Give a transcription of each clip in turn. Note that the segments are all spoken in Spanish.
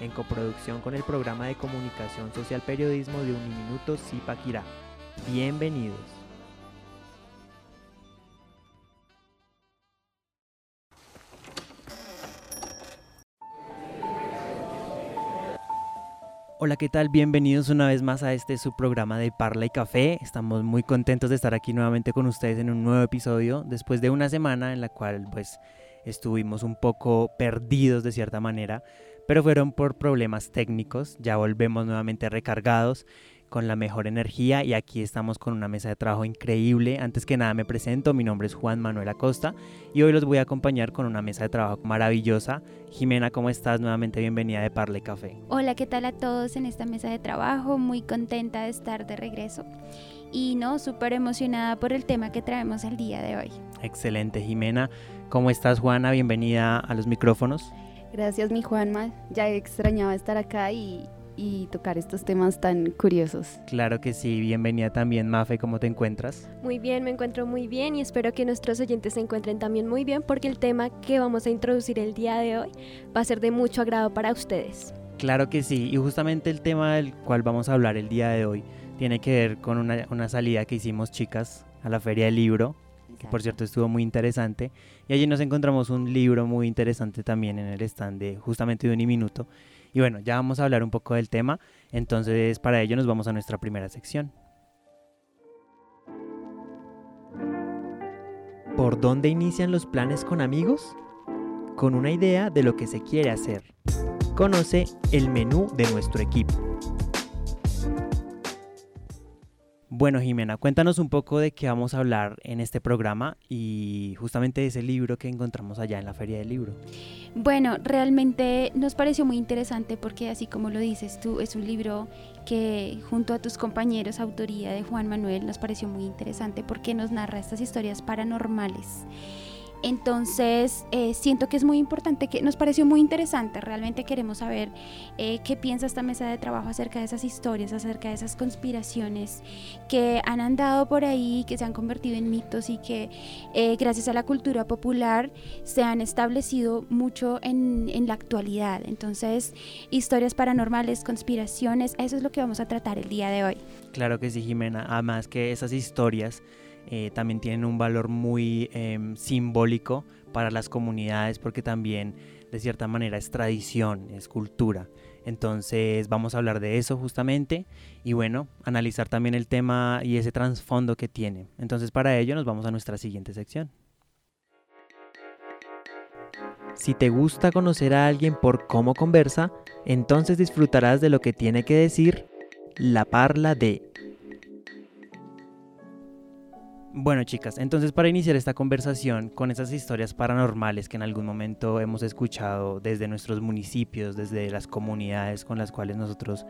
en coproducción con el programa de comunicación social periodismo de Uniminuto Zipaquirá. Bienvenidos. Hola, ¿qué tal? Bienvenidos una vez más a este su programa de Parla y Café. Estamos muy contentos de estar aquí nuevamente con ustedes en un nuevo episodio después de una semana en la cual pues estuvimos un poco perdidos de cierta manera, pero fueron por problemas técnicos. Ya volvemos nuevamente recargados con la mejor energía y aquí estamos con una mesa de trabajo increíble. Antes que nada me presento, mi nombre es Juan Manuel Acosta y hoy los voy a acompañar con una mesa de trabajo maravillosa. Jimena, ¿cómo estás? Nuevamente bienvenida de Parle Café. Hola, ¿qué tal a todos en esta mesa de trabajo? Muy contenta de estar de regreso y no, súper emocionada por el tema que traemos el día de hoy. Excelente, Jimena. ¿Cómo estás, Juana? Bienvenida a los micrófonos. Gracias, mi Juanma. Ya extrañaba estar acá y, y tocar estos temas tan curiosos. Claro que sí, bienvenida también Mafe, ¿cómo te encuentras? Muy bien, me encuentro muy bien y espero que nuestros oyentes se encuentren también muy bien porque el tema que vamos a introducir el día de hoy va a ser de mucho agrado para ustedes. Claro que sí, y justamente el tema del cual vamos a hablar el día de hoy tiene que ver con una, una salida que hicimos chicas a la feria del libro, que por cierto estuvo muy interesante, y allí nos encontramos un libro muy interesante también en el stand de justamente de un minuto y bueno, ya vamos a hablar un poco del tema, entonces para ello nos vamos a nuestra primera sección. ¿Por dónde inician los planes con amigos? Con una idea de lo que se quiere hacer. Conoce el menú de nuestro equipo. Bueno, Jimena, cuéntanos un poco de qué vamos a hablar en este programa y justamente de ese libro que encontramos allá en la Feria del Libro. Bueno, realmente nos pareció muy interesante porque así como lo dices tú, es un libro que junto a tus compañeros, autoría de Juan Manuel, nos pareció muy interesante porque nos narra estas historias paranormales entonces, eh, siento que es muy importante, que nos pareció muy interesante, realmente queremos saber eh, qué piensa esta mesa de trabajo acerca de esas historias, acerca de esas conspiraciones que han andado por ahí, que se han convertido en mitos y que eh, gracias a la cultura popular se han establecido mucho en, en la actualidad. Entonces, historias paranormales, conspiraciones, eso es lo que vamos a tratar el día de hoy. Claro que sí, Jimena, además que esas historias eh, también tienen un valor muy em, simbólico para las comunidades porque también de cierta manera es tradición, es cultura. Entonces vamos a hablar de eso justamente y bueno, analizar también el tema y ese trasfondo que tiene. Entonces para ello nos vamos a nuestra siguiente sección. Si te gusta conocer a alguien por cómo conversa, entonces disfrutarás de lo que tiene que decir la parla de bueno chicas, entonces para iniciar esta conversación con esas historias paranormales que en algún momento hemos escuchado desde nuestros municipios, desde las comunidades con las cuales nosotros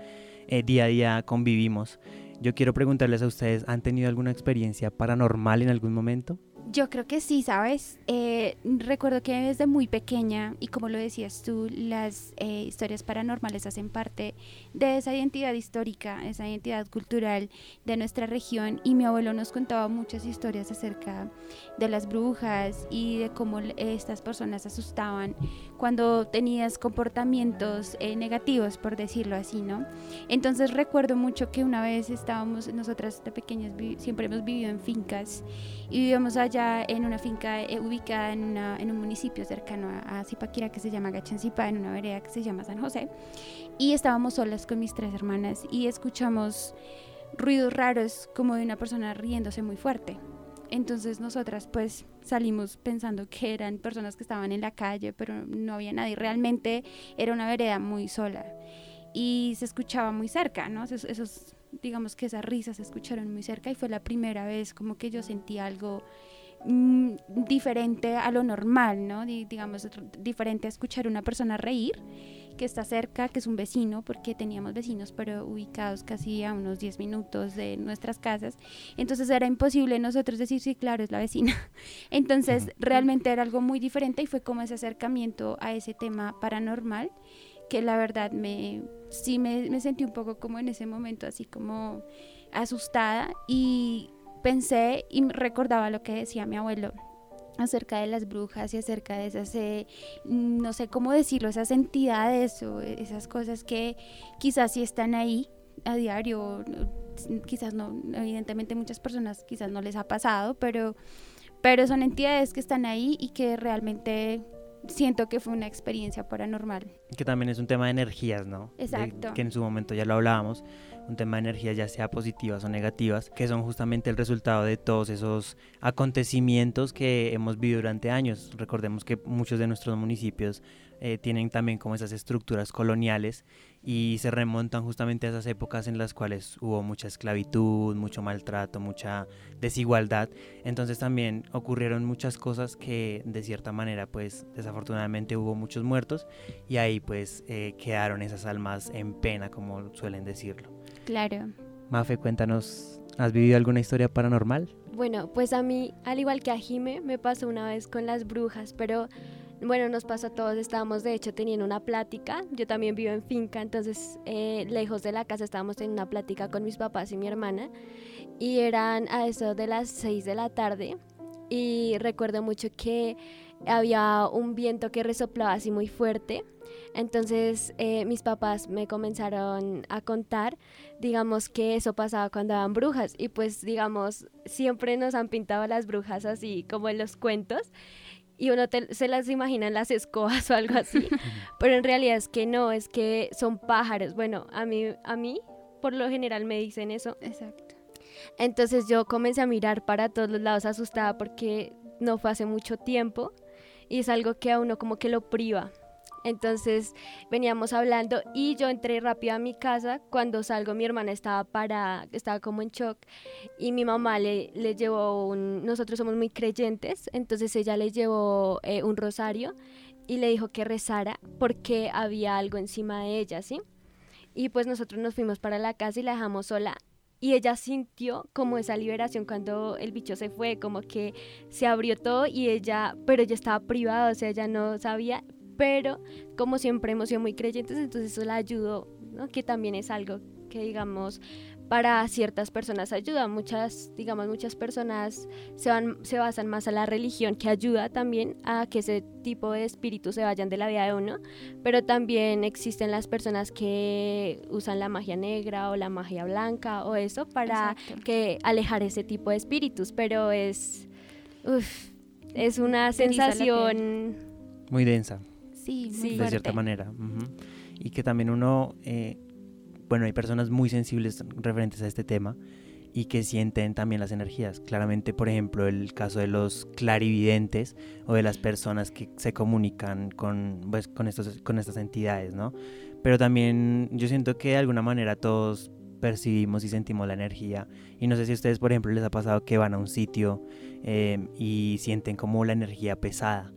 eh, día a día convivimos, yo quiero preguntarles a ustedes, ¿han tenido alguna experiencia paranormal en algún momento? Yo creo que sí, ¿sabes? Eh, recuerdo que desde muy pequeña, y como lo decías tú, las eh, historias paranormales hacen parte de esa identidad histórica, esa identidad cultural de nuestra región, y mi abuelo nos contaba muchas historias acerca de las brujas y de cómo estas personas asustaban cuando tenías comportamientos eh, negativos, por decirlo así, ¿no? Entonces recuerdo mucho que una vez estábamos, nosotras de pequeñas siempre hemos vivido en fincas y vivíamos allá en una finca eh, ubicada en, una, en, un municipio cercano a, Zipaquira que se llama Gachancipa, en una vereda que se llama San José. Y estábamos solas con mis tres hermanas y escuchamos ruidos raros como de una persona riéndose muy fuerte. Entonces nosotras pues salimos pensando que eran personas que estaban en la calle, pero no había nadie. Realmente era una vereda muy sola y se escuchaba muy cerca, ¿no? esos digamos que esas risas se escucharon muy cerca y fue la primera vez como que yo sentí algo mm, diferente a lo normal, ¿no? digamos, diferente a escuchar a una persona reír que está cerca, que es un vecino, porque teníamos vecinos, pero ubicados casi a unos 10 minutos de nuestras casas. Entonces era imposible nosotros decir, sí, claro, es la vecina. Entonces realmente era algo muy diferente y fue como ese acercamiento a ese tema paranormal que la verdad me sí me, me sentí un poco como en ese momento así como asustada y pensé y recordaba lo que decía mi abuelo acerca de las brujas y acerca de esas, eh, no sé cómo decirlo, esas entidades o esas cosas que quizás sí están ahí a diario, quizás no, evidentemente muchas personas quizás no les ha pasado, pero, pero son entidades que están ahí y que realmente siento que fue una experiencia paranormal. Que también es un tema de energías, ¿no? Exacto. que en su momento ya lo hablábamos, un tema de energías ya sea positivas o negativas, que son justamente el resultado de todos esos acontecimientos que hemos vivido durante años. Recordemos que muchos de nuestros municipios eh, tienen también como esas estructuras coloniales y se remontan justamente a esas épocas en las cuales hubo mucha esclavitud, mucho maltrato, mucha desigualdad. Entonces también ocurrieron muchas cosas que de cierta manera pues desafortunadamente hubo muchos muertos y ahí pues eh, quedaron esas almas en pena como suelen decirlo. Claro. Mafe, cuéntanos, ¿has vivido alguna historia paranormal? Bueno, pues a mí, al igual que a Jime, me pasó una vez con las brujas, pero bueno, nos pasó a todos, estábamos de hecho teniendo una plática, yo también vivo en finca, entonces eh, lejos de la casa estábamos teniendo una plática con mis papás y mi hermana y eran a eso de las 6 de la tarde y recuerdo mucho que había un viento que resoplaba así muy fuerte. Entonces eh, mis papás me comenzaron a contar, digamos, que eso pasaba cuando eran brujas. Y pues, digamos, siempre nos han pintado las brujas así como en los cuentos y uno se las imagina en las escobas o algo así, pero en realidad es que no, es que son pájaros. Bueno, a mí, a mí por lo general me dicen eso. Exacto. Entonces yo comencé a mirar para todos los lados asustada porque no fue hace mucho tiempo y es algo que a uno como que lo priva. Entonces veníamos hablando y yo entré rápido a mi casa. Cuando salgo mi hermana estaba para, estaba como en shock y mi mamá le, le llevó un, nosotros somos muy creyentes, entonces ella le llevó eh, un rosario y le dijo que rezara porque había algo encima de ella, ¿sí? Y pues nosotros nos fuimos para la casa y la dejamos sola y ella sintió como esa liberación cuando el bicho se fue, como que se abrió todo y ella, pero ella estaba privada, o sea, ella no sabía, pero como siempre hemos sido muy creyentes, entonces eso la ayudó, ¿no? que también es algo que digamos para ciertas personas ayuda, muchas, digamos, muchas personas se, van, se basan más a la religión que ayuda también a que ese tipo de espíritus se vayan de la vida de uno, pero también existen las personas que usan la magia negra o la magia blanca o eso para que alejar ese tipo de espíritus, pero es, es una sensación muy densa. Sí, de cierta manera. Y que también uno, eh, bueno, hay personas muy sensibles referentes a este tema y que sienten también las energías. Claramente, por ejemplo, el caso de los clarividentes o de las personas que se comunican con, pues, con, estos, con estas entidades, ¿no? Pero también yo siento que de alguna manera todos percibimos y sentimos la energía. Y no sé si a ustedes, por ejemplo, les ha pasado que van a un sitio eh, y sienten como la energía pesada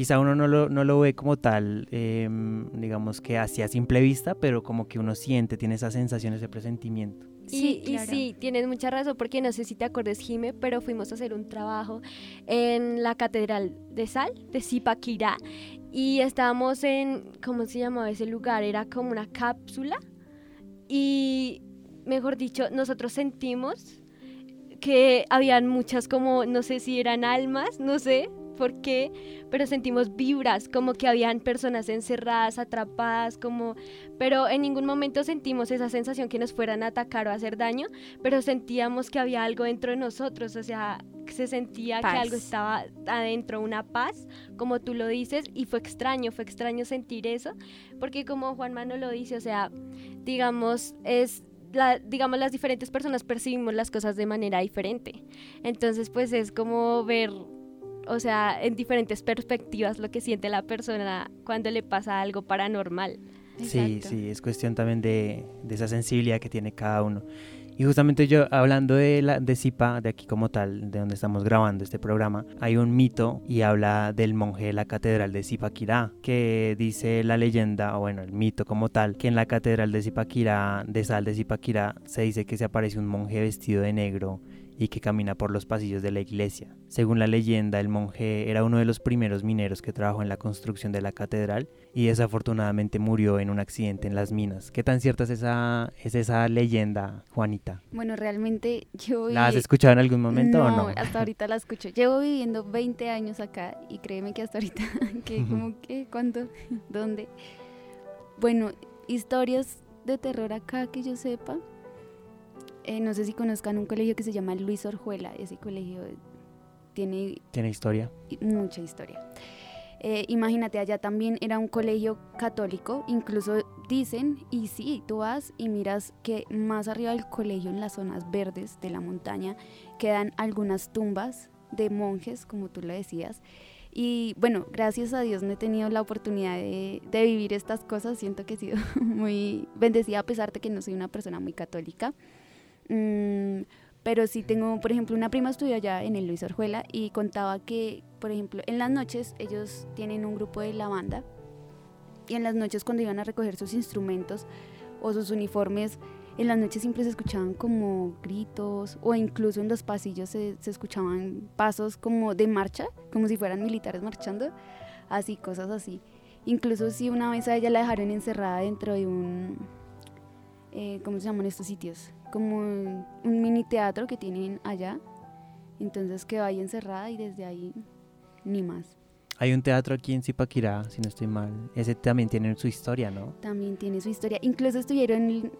quizá uno no lo, no lo ve como tal, em, digamos que hacia simple vista, pero como que uno siente, tiene esas sensaciones de presentimiento. Sí, y, sí, tienes mucha razón, porque no sé si te acuerdas, Jime, pero fuimos a hacer un trabajo en la Catedral de Sal, de Zipaquirá, y estábamos en, ¿cómo se llamaba ese lugar? Era como una cápsula, y mejor dicho, nosotros sentimos que habían muchas como, no sé si eran almas, no sé, por qué, pero sentimos vibras, como que habían personas encerradas, atrapadas, como, pero en ningún momento sentimos esa sensación que nos fueran a atacar o a hacer daño, pero sentíamos que había algo dentro de nosotros, o sea, se sentía que algo estaba adentro, una paz, como tú lo dices, y fue extraño, fue extraño sentir eso, porque como Juan Manuel lo dice, o sea, digamos, es la, digamos, las diferentes personas percibimos las cosas de manera diferente. Entonces, pues es como ver o sea, en diferentes perspectivas lo que siente la persona cuando le pasa algo paranormal. Sí, sí, es cuestión también de, esa sensibilidad que tiene cada uno. Y justamente yo, hablando de, la, de Zipa, de aquí como tal, de donde estamos grabando este programa, hay un mito y habla del monje de la catedral de Zipaquirá, que dice la leyenda, o bueno, el mito como tal, que en la catedral de Zipaquirá, de Sal de Zipaquirá, se dice que se aparece un monje vestido de negro y que camina por los pasillos de la iglesia. Según la leyenda, el monje era uno de los primeros mineros que trabajó en la construcción de la catedral y desafortunadamente murió en un accidente en las minas. ¿Qué tan cierta es esa, es esa leyenda, Juanita? Bueno, realmente yo... ¿La has escuchado en algún momento o no? hasta ahorita la escucho. Llevo viviendo 20 años acá y créeme que hasta ahorita, que como que, ¿cuándo? ¿Dónde? Bueno, historias de terror acá que yo sepa, eh, no sé si conozcan un colegio que se llama Luis Orjuela. Ese colegio tiene... Tiene historia. Mucha historia. Eh, imagínate, allá también era un colegio católico, incluso dicen, y sí, tú vas y miras que más arriba del colegio, en las zonas verdes de la montaña, quedan algunas tumbas de monjes, como tú lo decías. Y bueno, gracias a Dios no he tenido la oportunidad de, vivir estas cosas, siento que he sido muy bendecida a pesar de que no soy una persona muy católica. Mm, pero sí tengo, por ejemplo, una prima estudió allá en el Luis Orjuela y contaba que, por ejemplo, en las noches ellos tienen un grupo de lavanda y en las noches cuando iban a recoger sus instrumentos o sus uniformes, en las noches siempre se escuchaban como gritos o incluso en los pasillos se, se escuchaban pasos como de marcha, como si fueran militares marchando, así, cosas así. Incluso si una vez a ella la dejaron encerrada dentro de un, eh, ¿cómo se llaman estos sitios? como un mini teatro que tienen allá. Entonces quedó ahí encerrada y desde ahí ni más. Hay un teatro aquí en Zipaquirá, si no estoy mal. Ese también tiene su historia, ¿no? También tiene su historia. Incluso estuvieron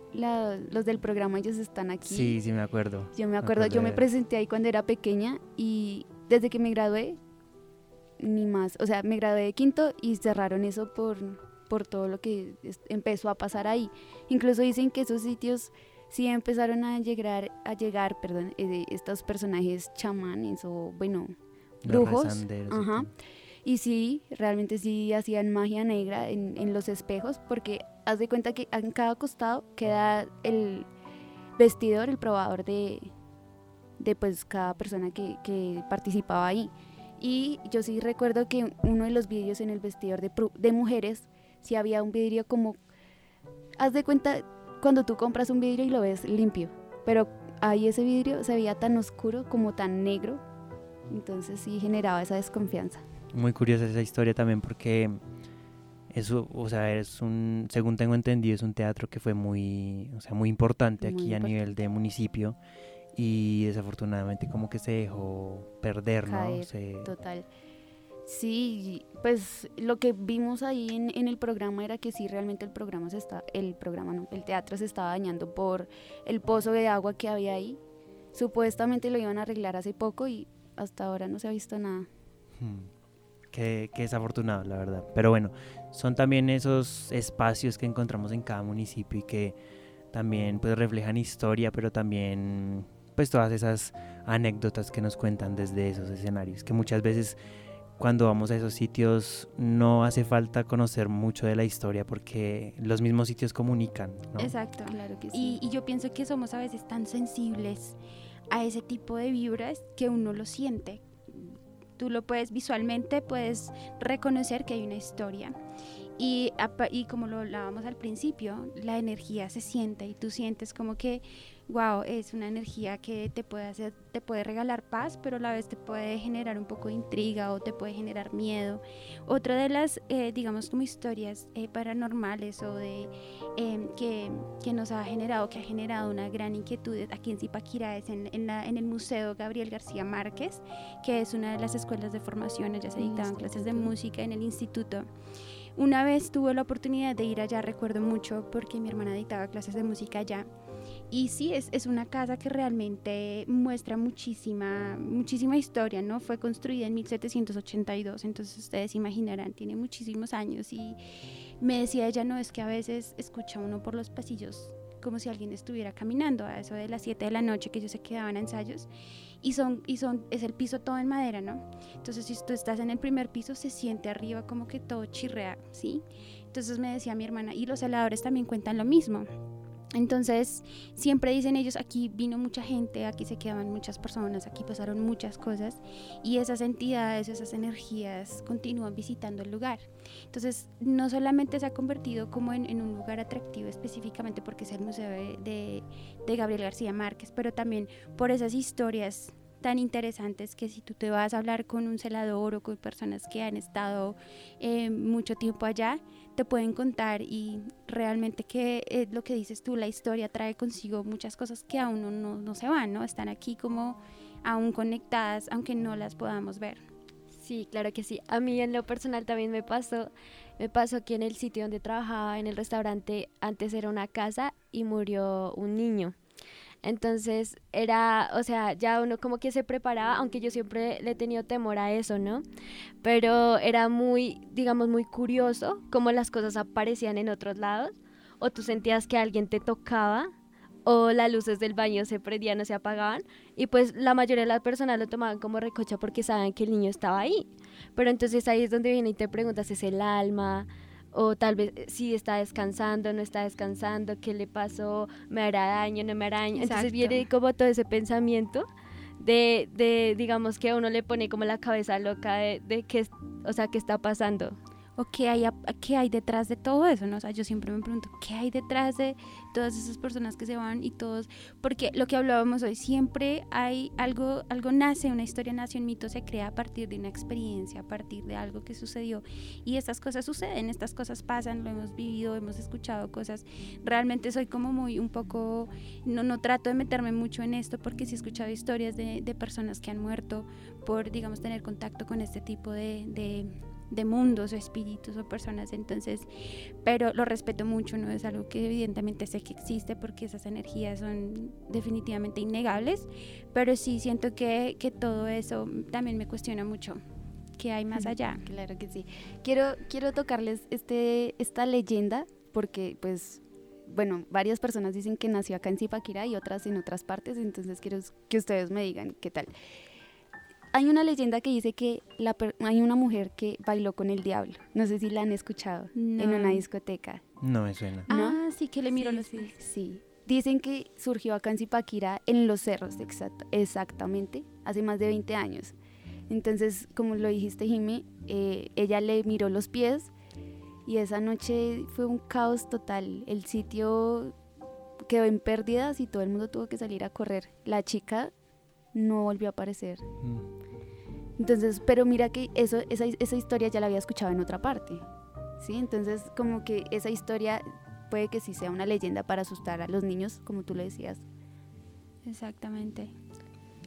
los del programa, ellos están aquí. Sí, sí, me acuerdo. Yo me acuerdo, yo me presenté ahí cuando era pequeña y desde que me gradué, ni más. O sea, me gradué de quinto y cerraron eso por, por todo lo que empezó a pasar ahí. Incluso dicen que esos sitios sí empezaron a llegar, a llegar perdón, eh, estos personajes chamanes o, bueno, brujos. Ajá. Y sí, realmente sí hacían magia negra en, los espejos, porque haz de cuenta que en cada costado queda el vestidor, el probador de, de pues cada persona que, que, participaba ahí. Y yo sí recuerdo que uno de los vídeos en el vestidor de, de mujeres, sí había un vidrio como, haz de cuenta, cuando tú compras un vidrio y lo ves limpio, pero ahí ese vidrio se veía tan oscuro como tan negro, entonces sí generaba esa desconfianza. Muy curiosa esa historia también porque eso, o sea, es un, según tengo entendido, es un teatro que fue muy, o sea, muy importante aquí a nivel de municipio y desafortunadamente como que se dejó perder, ¿no? Total. Sí, pues lo que vimos ahí en, el programa era que sí, realmente el programa se está, el programa no, el teatro se estaba dañando por el pozo de agua que había ahí. Supuestamente lo iban a arreglar hace poco y hasta ahora no se ha visto nada. Hmm. Qué, desafortunado, la verdad. Pero bueno, son también esos espacios que encontramos en cada municipio y que también pues reflejan historia, pero también pues todas esas anécdotas que nos cuentan desde esos escenarios, que muchas veces cuando vamos a esos sitios no hace falta conocer mucho de la historia porque los mismos sitios comunican. ¿no? Exacto, claro que sí. Y, y, yo pienso que somos a veces tan sensibles a ese tipo de vibras que uno lo siente. Tú lo puedes visualmente, puedes reconocer que hay una historia. Y, y como lo hablábamos al principio, la energía se siente y tú sientes como que wow, es una energía que te puede hacer, te puede regalar paz, pero a la vez te puede generar un poco de intriga o te puede generar miedo. Otra de las, eh, digamos, como historias eh, paranormales o de em, que, que, nos ha generado, que ha generado una gran inquietud aquí en Zipaquirá es en, en, en, el Museo Gabriel García Márquez, que es una de las escuelas de formación, ya se dictaban clases de música en el instituto. Una vez tuve la oportunidad de ir allá, recuerdo mucho, porque mi hermana dictaba clases de música allá y sí, es, es, una casa que realmente muestra muchísima, muchísima historia, ¿no? Fue construida en 1782, entonces ustedes imaginarán, tiene muchísimos años y me decía ella, no, es que a veces escucha uno por los pasillos como si alguien estuviera caminando a eso de las 7 de la noche que ellos se quedaban a ensayos y son y son es el piso todo en madera, ¿no? Entonces si tú estás en el primer piso se siente arriba como que todo chirrea, ¿sí? Entonces me decía mi hermana y los heladores también cuentan lo mismo Entonces, siempre dicen ellos, aquí vino mucha gente, aquí se quedaban muchas personas, aquí pasaron muchas cosas y esas entidades, esas energías continúan visitando el lugar. Entonces, no solamente se ha convertido como en, un lugar atractivo específicamente porque es el Museo de, de Gabriel García Márquez, pero también por esas historias tan interesantes que si tú te vas a hablar con un celador o con personas que han estado eh, mucho tiempo allá, te pueden contar y realmente que es lo que dices tú, la historia trae consigo muchas cosas que aún no, no, se van, ¿no? Están aquí como aún conectadas, aunque no las podamos ver. Sí, claro que sí. A mí en lo personal también me pasó, me pasó aquí en el sitio donde trabajaba, en el restaurante, antes era una casa y murió un niño. Entonces era, o sea, ya uno como que se preparaba, aunque yo siempre le he tenido temor a eso, ¿no? Pero era muy, digamos, muy curioso cómo las cosas aparecían en otros lados, o tú sentías que alguien te tocaba, o las luces del baño se prendían o se apagaban, y pues la mayoría de las personas lo tomaban como recocha porque saben que el niño estaba ahí. Pero entonces ahí es donde viene y te preguntas, ¿es el alma? O tal vez eh, si está descansando, no está descansando, qué le pasó, me hará daño, no me hará daño. Entonces viene como todo ese pensamiento de, de, digamos, que a uno le pone como la cabeza loca de, de qué, o sea, qué está pasando o qué hay, qué hay detrás de todo eso, ¿no? O sea, yo siempre me pregunto, ¿qué hay detrás de todas esas personas que se van y todos? Porque lo que hablábamos hoy, siempre hay algo, algo nace, una historia nace, un mito se crea a partir de una experiencia, a partir de algo que sucedió. Y estas cosas suceden, estas cosas pasan, lo hemos vivido, hemos escuchado cosas. Realmente soy como muy un poco, no, no trato de meterme mucho en esto porque sí he escuchado historias de, de personas que han muerto por, digamos, tener contacto con este tipo de, de de mundos o espíritus o personas, entonces, pero lo respeto mucho, no es algo que evidentemente sé que existe porque esas energías son definitivamente innegables, pero sí siento que, que todo eso también me cuestiona mucho. ¿Qué hay más allá? Claro que sí. Quiero, quiero tocarles este, esta leyenda porque pues bueno, varias personas dicen que nació acá en Zipaquirá y otras en otras partes, entonces quiero que ustedes me digan qué tal. Hay una leyenda que dice que la hay una mujer que bailó con el diablo. No sé si la han escuchado en una discoteca. No me suena. Ah, sí, que le miro los sí, sí. Dicen que surgió acá en Zipaquira en los cerros, exactamente, hace más de 20 años. Entonces, como lo dijiste, Jimmy, eh, ella le miró los pies y esa noche fue un caos total. El sitio quedó en pérdidas y todo el mundo tuvo que salir a correr. La chica no volvió a aparecer. Mm. Entonces, pero mira que eso, esa, esa historia ya la había escuchado en otra parte. ¿sí? Entonces, como que esa historia puede que sí sea una leyenda para asustar a los niños, como tú le decías. Exactamente.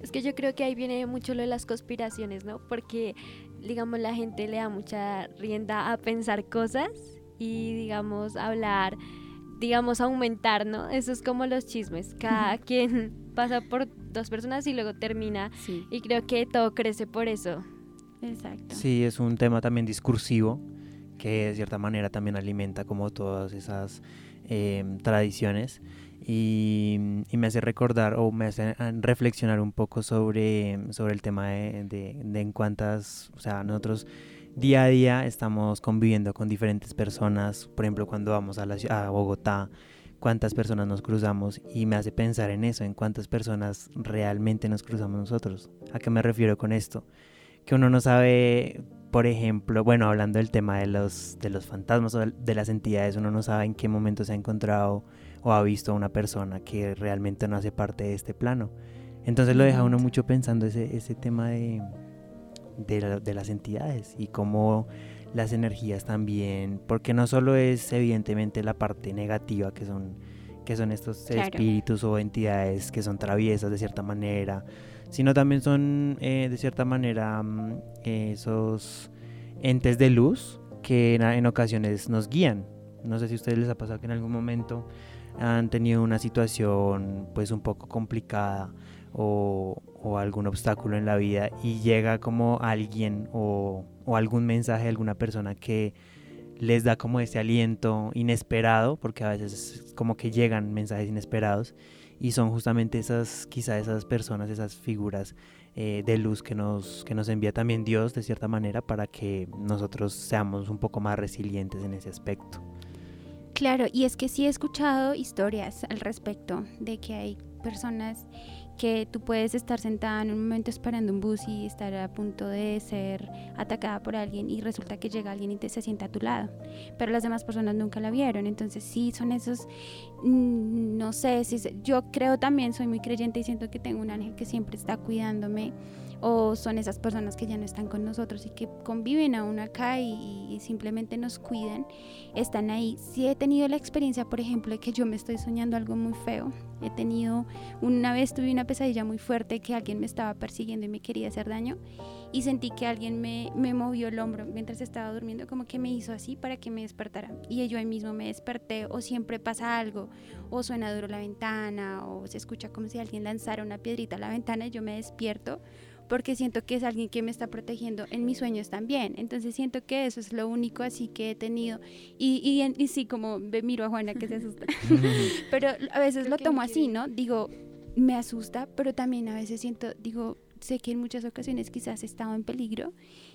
Es que yo creo que ahí viene mucho lo de las conspiraciones, ¿no? Porque, digamos, la gente le da mucha rienda a pensar cosas y, digamos, hablar, digamos, aumentar, ¿no? Eso es como los chismes. Cada quien pasa por dos personas y luego termina. Y creo que todo crece por eso. Exacto. Sí, es un tema también discursivo que de cierta manera también alimenta como todas esas em, tradiciones y, me hace recordar o me hace ah, reflexionar un poco sobre, sobre el tema de, de, en cuántas, o sea, nosotros día a día estamos conviviendo con diferentes personas, por ejemplo, cuando vamos a, la, a Bogotá, cuántas personas nos cruzamos y me hace pensar en eso, en cuántas personas realmente nos cruzamos nosotros. ¿A qué me refiero con esto? Que uno no sabe, por ejemplo, bueno, hablando del tema de los, de los fantasmas o de las entidades, uno no sabe en qué momento se ha encontrado o ha visto a una persona que realmente no hace parte de este plano. Entonces lo deja uno mucho pensando ese, ese tema de, de, de las entidades y cómo las energías también, porque no solo es evidentemente la parte negativa que son, que son estos espíritus o entidades que son traviesas de cierta manera, sino también son eh, de cierta manera mm, esos entes de luz que en, ocasiones nos guían. No sé si a ustedes les ha pasado que en algún momento han tenido una situación pues un poco complicada o, o algún obstáculo en la vida y llega como alguien o o algún mensaje de alguna persona que les da como ese aliento inesperado, porque a veces es como que llegan mensajes inesperados y son justamente esas, quizá esas personas, esas figuras eh, de luz que nos, que nos envía también Dios de cierta manera para que nosotros seamos un poco más resilientes en ese aspecto. Claro, y es que sí he escuchado historias al respecto de que hay personas que tú puedes estar sentada en un momento esperando un bus y estar a punto de ser atacada por alguien y resulta que llega alguien y te se sienta a tu lado, pero las demás personas nunca la vieron, entonces sí son esos, mm, no sé, si yo creo también, soy muy creyente y siento que tengo un ángel que siempre está cuidándome o son esas personas que ya no están con nosotros y que conviven aún acá y, simplemente nos cuidan, están ahí. Si he tenido la experiencia, por ejemplo, de que yo me estoy soñando algo muy feo, he tenido, una vez tuve una pesadilla muy fuerte que alguien me estaba persiguiendo y me quería hacer daño y sentí que alguien me, me movió el hombro mientras estaba durmiendo, como que me hizo así para que me despertara. Y yo mismo me desperté o siempre pasa algo, o suena duro la ventana, o se escucha como si alguien lanzara una piedrita a la ventana y yo me despierto porque siento que es alguien que me está protegiendo en mis sueños también. Entonces siento que eso es lo único así que he tenido. Y, y, y sí, como miro a Juana que se asusta. pero a veces lo tomo así, ¿no? Digo, me asusta, pero también a veces siento, digo, sé que en muchas ocasiones quizás he estado en peligro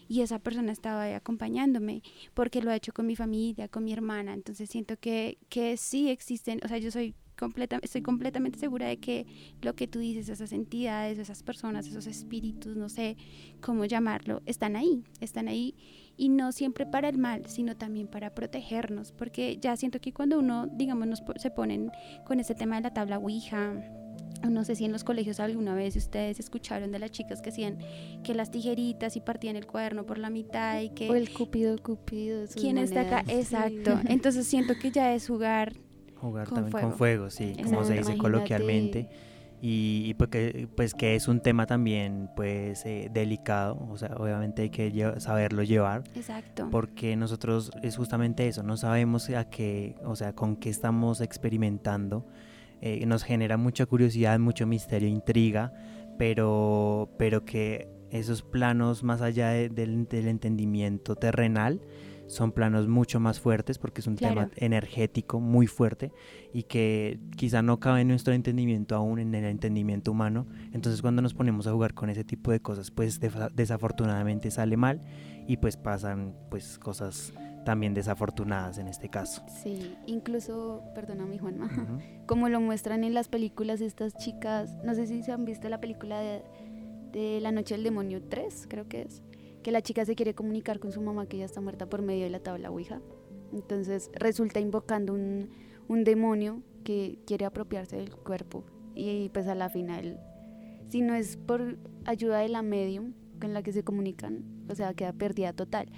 y esa persona estaba ahí acompañándome porque lo ha hecho con mi familia, con mi hermana. Entonces siento que, que sí existen, o sea, yo soy completa, estoy completamente segura de que lo que tú dices, esas entidades, esas personas, esos espíritus, no sé cómo llamarlo, están ahí, están ahí y no siempre para el mal, sino también para protegernos, porque ya siento que cuando uno, digamos, nos, se ponen con ese tema de la tabla Ouija, no sé si en los colegios alguna vez ustedes escucharon de las chicas que hacían que las tijeritas y partían el cuaderno por la mitad y que... O el cupido, cupido. ¿Quién está acá? Exacto. Entonces siento que ya es jugar Jugar también con fuego, sí, como se dice coloquialmente. Y, pues, que, pues que es un tema también pues eh, delicado, o sea, obviamente hay que saberlo llevar. Exacto. Porque nosotros es justamente eso, no sabemos a qué, o sea, con qué estamos experimentando. Eh, nos genera mucha curiosidad, mucho misterio, intriga, pero, pero que esos planos más allá del, del entendimiento terrenal, son planos mucho más fuertes porque es un tema energético muy fuerte y que quizá no cabe en nuestro entendimiento aún, en el entendimiento humano. Entonces cuando nos ponemos a jugar con ese tipo de cosas, pues desafortunadamente sale mal y pues pasan pues cosas también desafortunadas en este caso. Sí, incluso, perdóname Juanma, como lo muestran en las películas estas chicas, no sé si se han visto la película de, de La Noche del Demonio 3, creo que es que la chica se quiere comunicar con su mamá que ya está muerta por medio de la tabla Ouija. Entonces resulta invocando un, un demonio que quiere apropiarse del cuerpo y pues a la final, si no es por ayuda de la medium con la que se comunican, o sea, queda perdida total.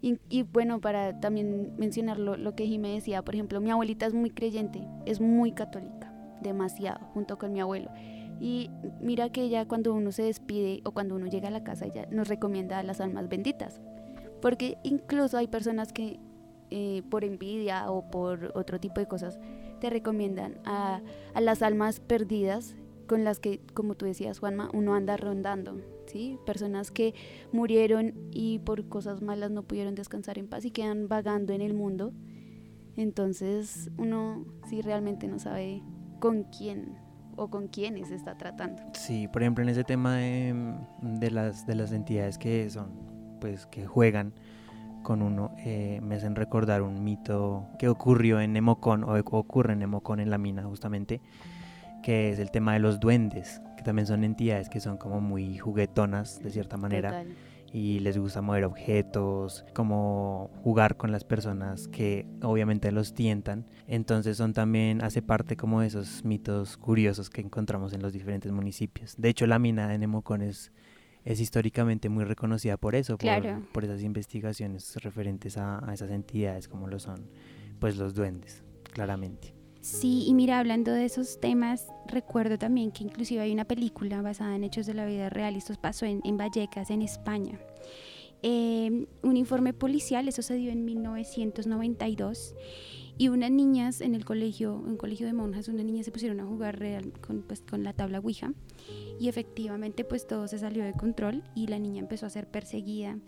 Y, y, bueno, para también mencionar lo, lo que Jimé decía, por ejemplo, mi abuelita es muy creyente, es muy católica, demasiado, junto con mi abuelo. Y mira que ella cuando uno se despide o cuando uno llega a la casa, ella nos recomienda a las almas benditas. Porque incluso hay personas que eh, por envidia o por otro tipo de cosas te recomiendan a, a, las almas perdidas con las que, como tú decías, Juanma, uno anda rondando. ¿sí? Personas que murieron y por cosas malas no pudieron descansar en paz y quedan vagando en el mundo. Entonces uno sí realmente no sabe con quién o con quiénes está tratando. Sí, por ejemplo, en ese tema de, las, de las entidades que son, pues, que juegan con uno, eh, me hacen recordar un mito que ocurrió en Nemocon, o ocurre en Nemocon en la mina justamente, que es el tema de los duendes, que también son entidades que son como muy juguetonas de cierta manera y les gusta mover objetos, como jugar con las personas que obviamente los tientan. Entonces son también, hace parte como de esos mitos curiosos que encontramos en los diferentes municipios. De hecho, la mina de Nemocon es, es históricamente muy reconocida por eso, por, por, esas investigaciones referentes a, a esas entidades como lo son pues los duendes, claramente. Sí, y mira, hablando de esos temas, recuerdo también que inclusive hay una película basada en hechos de la vida real, esto pasó en, Vallecas, en España. Em, un informe policial, eso se dio en 1992, y unas niñas en el colegio, en un colegio de monjas, unas niñas se pusieron a jugar con, pues, con la tabla Ouija, y efectivamente pues todo se salió de control y la niña empezó a ser perseguida.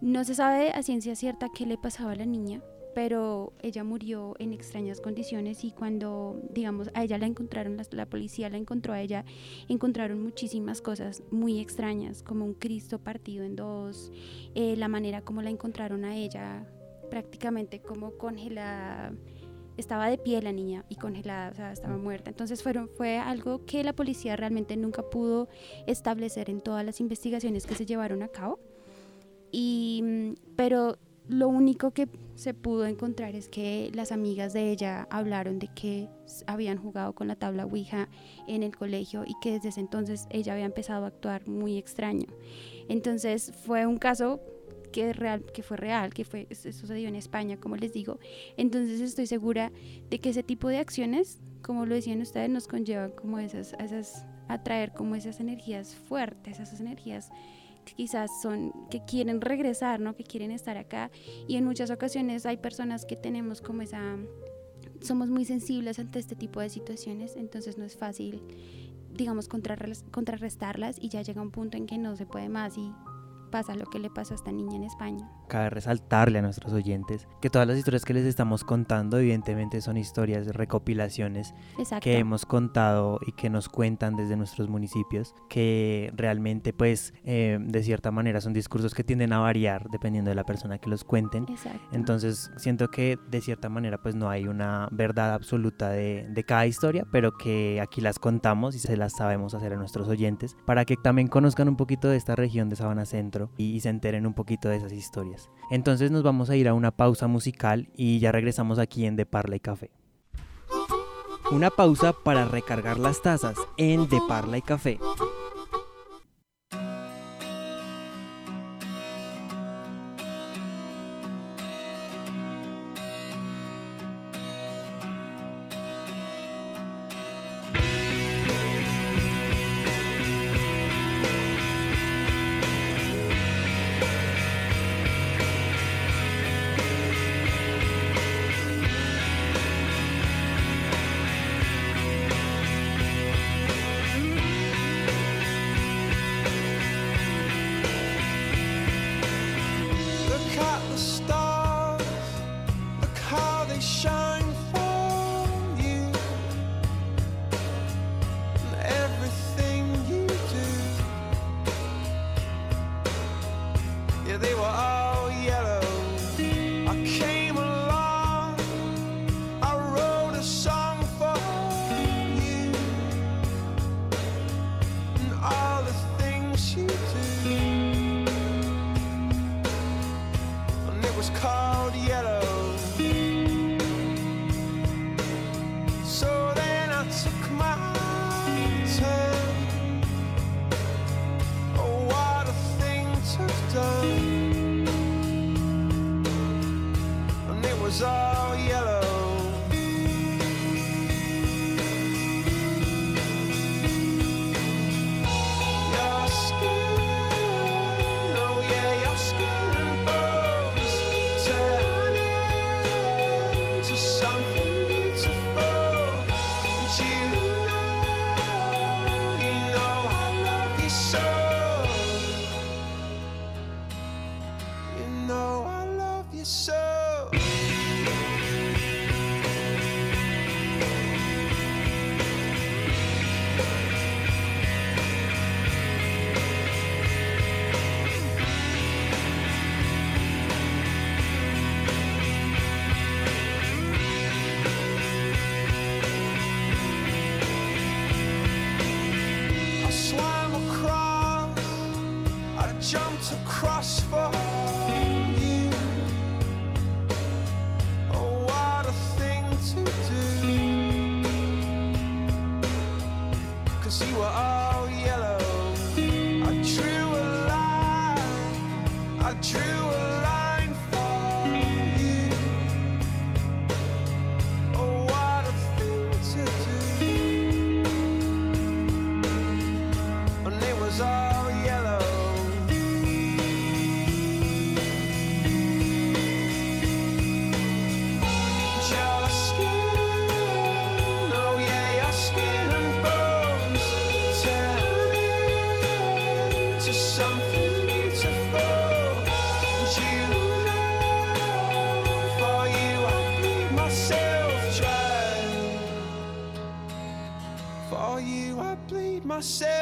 No se sabe a ciencia cierta qué le pasaba a la niña, pero ella murió en extrañas condiciones y cuando, digamos, a ella la encontraron, la, policía la encontró a ella, encontraron muchísimas cosas muy extrañas, como un Cristo partido en dos, eh, la manera como la encontraron a ella, prácticamente como congelada estaba de pie la niña y congelada, o sea, estaba muerta. Entonces fueron, fue algo que la policía realmente nunca pudo establecer en todas las investigaciones que se llevaron a cabo. Y, mm, pero lo único que se pudo encontrar es que las amigas de ella hablaron de que habían jugado con la tabla Ouija en el colegio y que desde ese entonces ella había empezado a actuar muy extraño. Entonces fue un caso que, real, que fue real, que fue, sucedió en España, como les digo. Entonces estoy segura de que ese tipo de acciones, como lo decían ustedes, nos conllevan como esas, esas, a traer como esas energías fuertes, esas energías que quizás son, que quieren regresar, ¿no? Que quieren estar acá. Y en muchas ocasiones hay personas que tenemos como esa, somos muy sensibles ante este tipo de situaciones, entonces no es fácil digamos, contrarrestarlas y ya llega un punto en que no se puede más y pasa lo que le pasó a esta niña en España. Cabe resaltarle a nuestros oyentes que todas las historias que les estamos contando evidentemente son historias, recopilaciones que hemos contado y que nos cuentan desde nuestros municipios, que realmente pues eh, de cierta manera son discursos que tienden a variar dependiendo de la persona que los cuenten. Entonces siento que de cierta manera pues no hay una verdad absoluta de, de cada historia, pero que aquí las contamos y se las sabemos hacer a nuestros oyentes para que también conozcan un poquito de esta región de Sabana Centro y se enteren un poquito de esas historias. Entonces nos vamos a ir a una pausa musical y ya regresamos aquí en De Parla y Café. Una pausa para recargar las tazas en De Parla y Café. say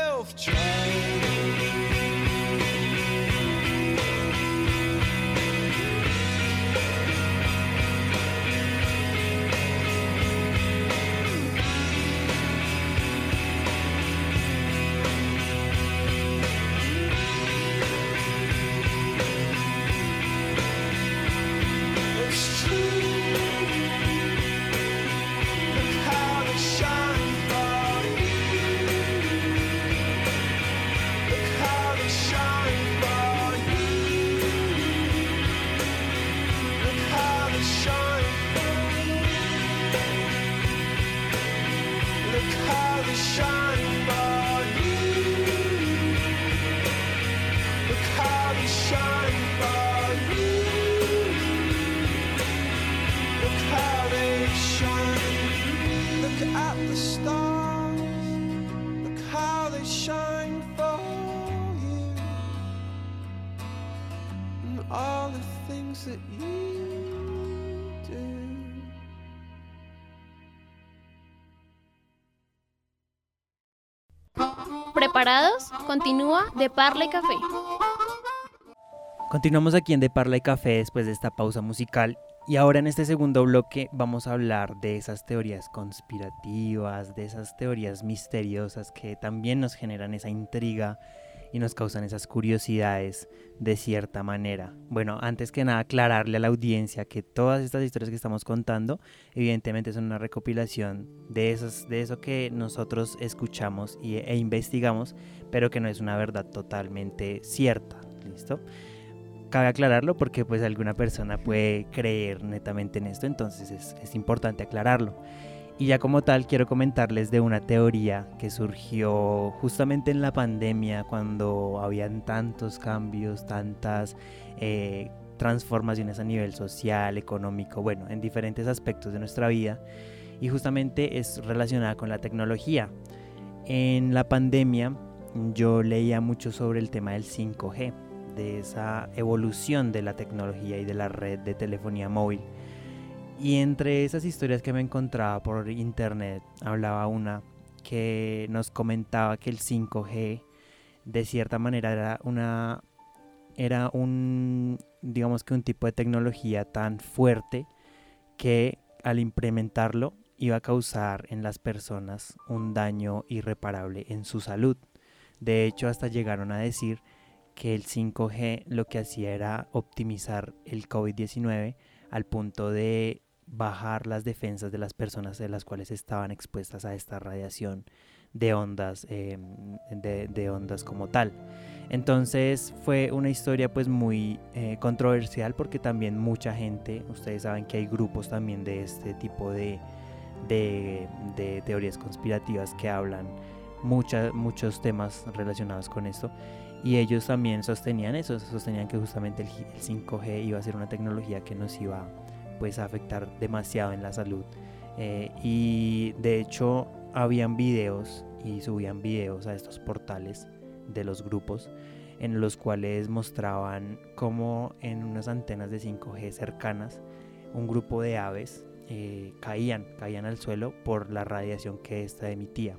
Continúa de Parla y Café. Continuamos aquí en De Parla y Café después de esta pausa musical y ahora en este segundo bloque vamos a hablar de esas teorías conspirativas, de esas teorías misteriosas que también nos generan esa intriga y nos causan esas curiosidades de cierta manera. Bueno, antes que nada aclararle a la audiencia que todas estas historias que estamos contando evidentemente son una recopilación de, esos, de eso que nosotros escuchamos y, e investigamos, pero que no es una verdad totalmente cierta. ¿Listo? cabe aclararlo porque pues alguna persona puede creer netamente en esto, entonces es, es, importante aclararlo. Y ya como tal quiero comentarles de una teoría que surgió justamente en la pandemia cuando habían tantos cambios, tantas eh, transformaciones a nivel social, económico, bueno, en diferentes aspectos de nuestra vida y justamente es relacionada con la tecnología. En la pandemia yo leía mucho sobre el tema del 5G de esa evolución de la tecnología y de la red de telefonía móvil. Y entre esas historias que me encontraba por internet, hablaba una que nos comentaba que el 5G de cierta manera era una era un digamos que un tipo de tecnología tan fuerte que al implementarlo iba a causar en las personas un daño irreparable en su salud. De hecho, hasta llegaron a decir que el 5G lo que hacía era optimizar el COVID-19 al punto de bajar las defensas de las personas de las cuales estaban expuestas a esta radiación de ondas, eh, de, ondas como tal. Entonces fue una historia pues muy eh, controversial porque también mucha gente, ustedes saben que hay grupos también de este tipo de, de, teorías conspirativas que hablan mucha, muchos temas relacionados con esto y ellos también sostenían eso, sostenían que justamente el, 5G iba a ser una tecnología que nos iba pues, afectar demasiado en la salud. Eh, y de hecho habían videos y subían videos a estos portales de los grupos en los cuales mostraban cómo en unas antenas de 5G cercanas un grupo de aves eh, caían, caían al suelo por la radiación que ésta emitía.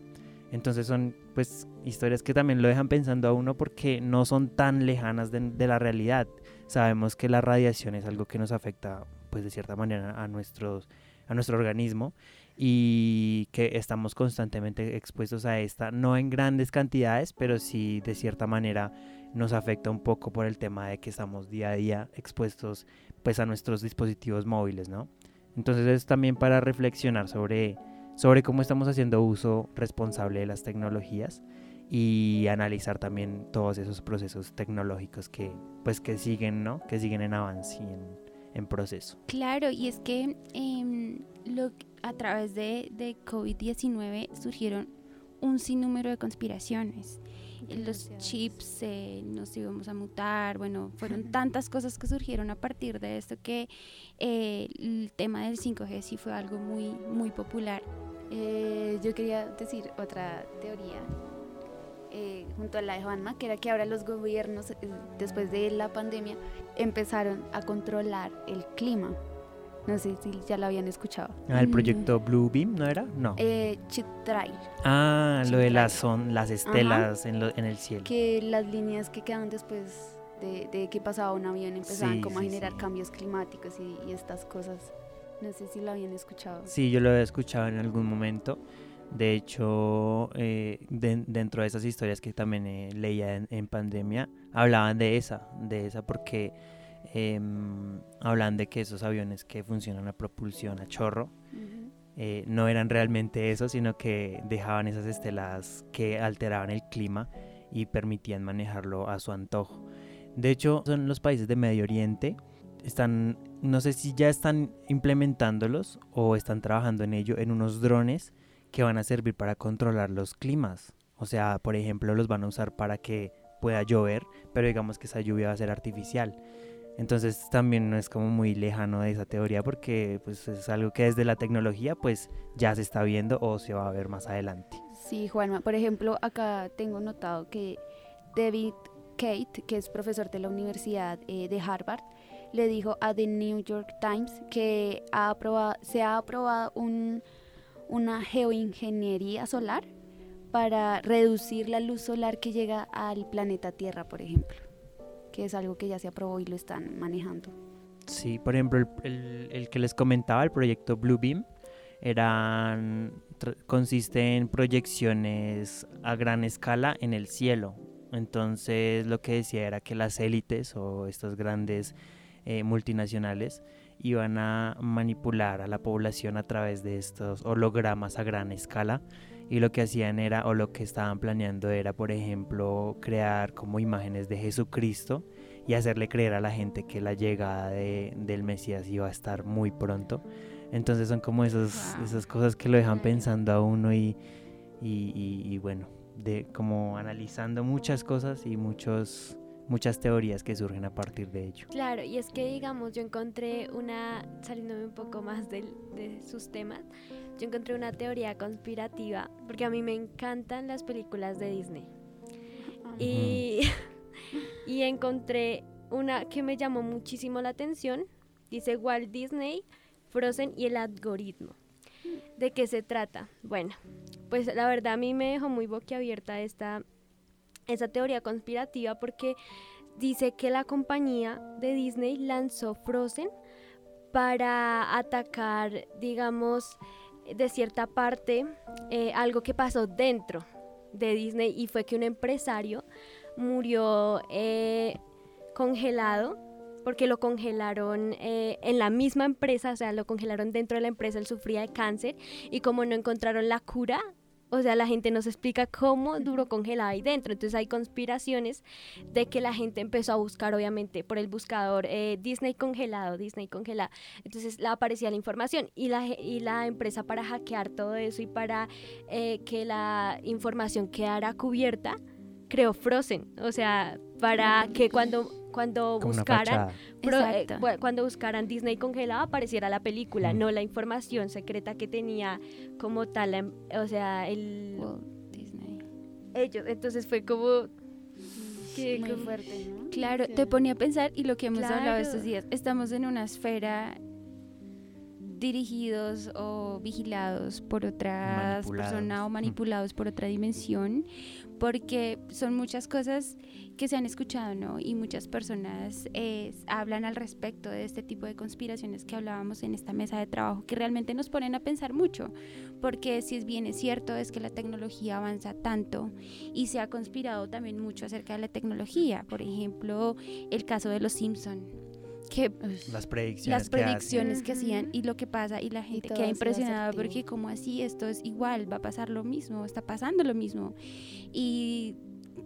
Entonces son pues historias que también lo dejan pensando a uno porque no son tan lejanas de, de, la realidad. Sabemos que la radiación es algo que nos afecta pues de cierta manera a, nuestros, a nuestro organismo y que estamos constantemente expuestos a esta, no en grandes cantidades, pero sí de cierta manera nos afecta un poco por el tema de que estamos día a día expuestos pues a nuestros dispositivos móviles, ¿no? Entonces es también para reflexionar sobre sobre cómo estamos haciendo uso responsable de las tecnologías y analizar también todos esos procesos tecnológicos que pues que siguen, ¿no? Que siguen en avance y en, en proceso. Claro, y es que eh, lo, a través de, de COVID-19 surgieron un sinnúmero de conspiraciones. Los chips eh, nos íbamos a mutar, bueno, fueron tantas cosas que surgieron a partir de esto que eh, el tema del 5G sí fue algo muy, muy popular. Eh, yo quería decir otra teoría eh, junto a la de Juanma, que era que ahora los gobiernos, eh, después de la pandemia, empezaron a controlar el clima. No sé si ya lo habían escuchado. Ah, el proyecto Blue Beam, ¿no era? No. Eh, Chitrail. Ah, lo de las, son, las estelas en, lo, en, el cielo. Que las líneas que quedan después de, de que pasaba un avión empezaban sí, como sí, a generar sí. cambios climáticos y, y estas cosas. No sé si lo habían escuchado. Sí, yo lo he escuchado en algún momento. De hecho, eh, de, dentro de esas historias que también eh, leía en, en, pandemia, hablaban de esa, de esa porque eh, hablan de que esos aviones que funcionan a propulsión a chorro uh -huh. no eran realmente eso, sino que dejaban esas estelas que alteraban el clima y permitían manejarlo a su antojo. De hecho, son los países de Medio Oriente están, no sé si ya están implementándolos o están trabajando en ello en unos drones que van a servir para controlar los climas. O sea, por ejemplo, los van a usar para que pueda llover, pero digamos que esa lluvia va a ser artificial. Entonces también no es como muy lejano de esa teoría porque pues es algo que desde la tecnología pues ya se está viendo o se va a ver más adelante. Sí, Juanma. Por ejemplo, acá tengo notado que David Kate, que es profesor de la Universidad eh, de Harvard, le dijo a The New York Times que se ha aprobado un, una geoingeniería solar para reducir la luz solar que llega al planeta Tierra, por ejemplo, que es algo que ya se aprobó y lo están manejando. Sí, por ejemplo, el, que les comentaba, el proyecto Bluebeam, eran, tr- consiste en proyecciones a gran escala en el cielo. Entonces lo que decía era que las élites o estos grandes eh, multinacionales iban a manipular a la población a través de estos hologramas a gran escala y lo que hacían era o lo que estaban planeando era por ejemplo crear como imágenes de Jesucristo y hacerle creer a la gente que la llegada de- del Mesías iba a estar muy pronto. Entonces son como Wow. esas cosas que lo dejan pensando a uno y, y, y- y bueno, de como analizando muchas cosas y muchos, muchas teorías que surgen a partir de ello. Claro, y es que digamos, yo encontré una, saliéndome un poco más del- de sus temas, yo encontré una teoría conspirativa, porque a mí me encantan las películas de Disney. Y, y encontré una que me llamó muchísimo la atención. Dice Walt Disney, Frozen y el algoritmo. ¿De qué se trata? Bueno, pues la verdad a mí me dejó muy boquiabierta esta, esa teoría conspirativa porque dice que la compañía de Disney lanzó Frozen para atacar, digamos, de cierta parte eh, algo que pasó dentro de Disney y fue que un empresario murió eh, congelado porque lo congelaron eh, en la misma empresa, o sea, lo congelaron dentro de la empresa, él sufría de cáncer y como no encontraron la cura, o sea, la gente nos explica cómo duró congelado ahí dentro. Entonces hay conspiraciones de que la gente empezó a buscar, obviamente, por el buscador eh, Disney congelado, Disney congelado. Entonces la aparecía la información y la, y la empresa para hackear todo eso y para eh, que la información quedara cubierta, creó Frozen. O sea, para que cuando, cuando Como buscaran. Pro- eh, cuando buscaran Disney congelado apareciera la película, Mm. no la información secreta que tenía como tal, em- o sea, el Walt Disney. ellos. Entonces fue como que Muy como- fuerte, ¿no? Claro, Sí. te ponía a pensar y lo que hemos hablado estos días, estamos en una esfera dirigidos o vigilados por otras personas o Mm. manipulados por otra dimensión, porque son muchas cosas que se han escuchado, ¿no? Y muchas personas eh, hablan al respecto de este tipo de conspiraciones que hablábamos en esta mesa de trabajo, que realmente nos ponen a pensar mucho, porque si es bien es cierto es que la tecnología avanza tanto y se ha conspirado también mucho acerca de la tecnología, por ejemplo, el caso de los Simpson que Las predicciones. las que predicciones que hacían Ujú. y lo que pasa y la gente todo queda impresionada porque como así esto es igual, va a pasar lo mismo, está pasando lo mismo. Y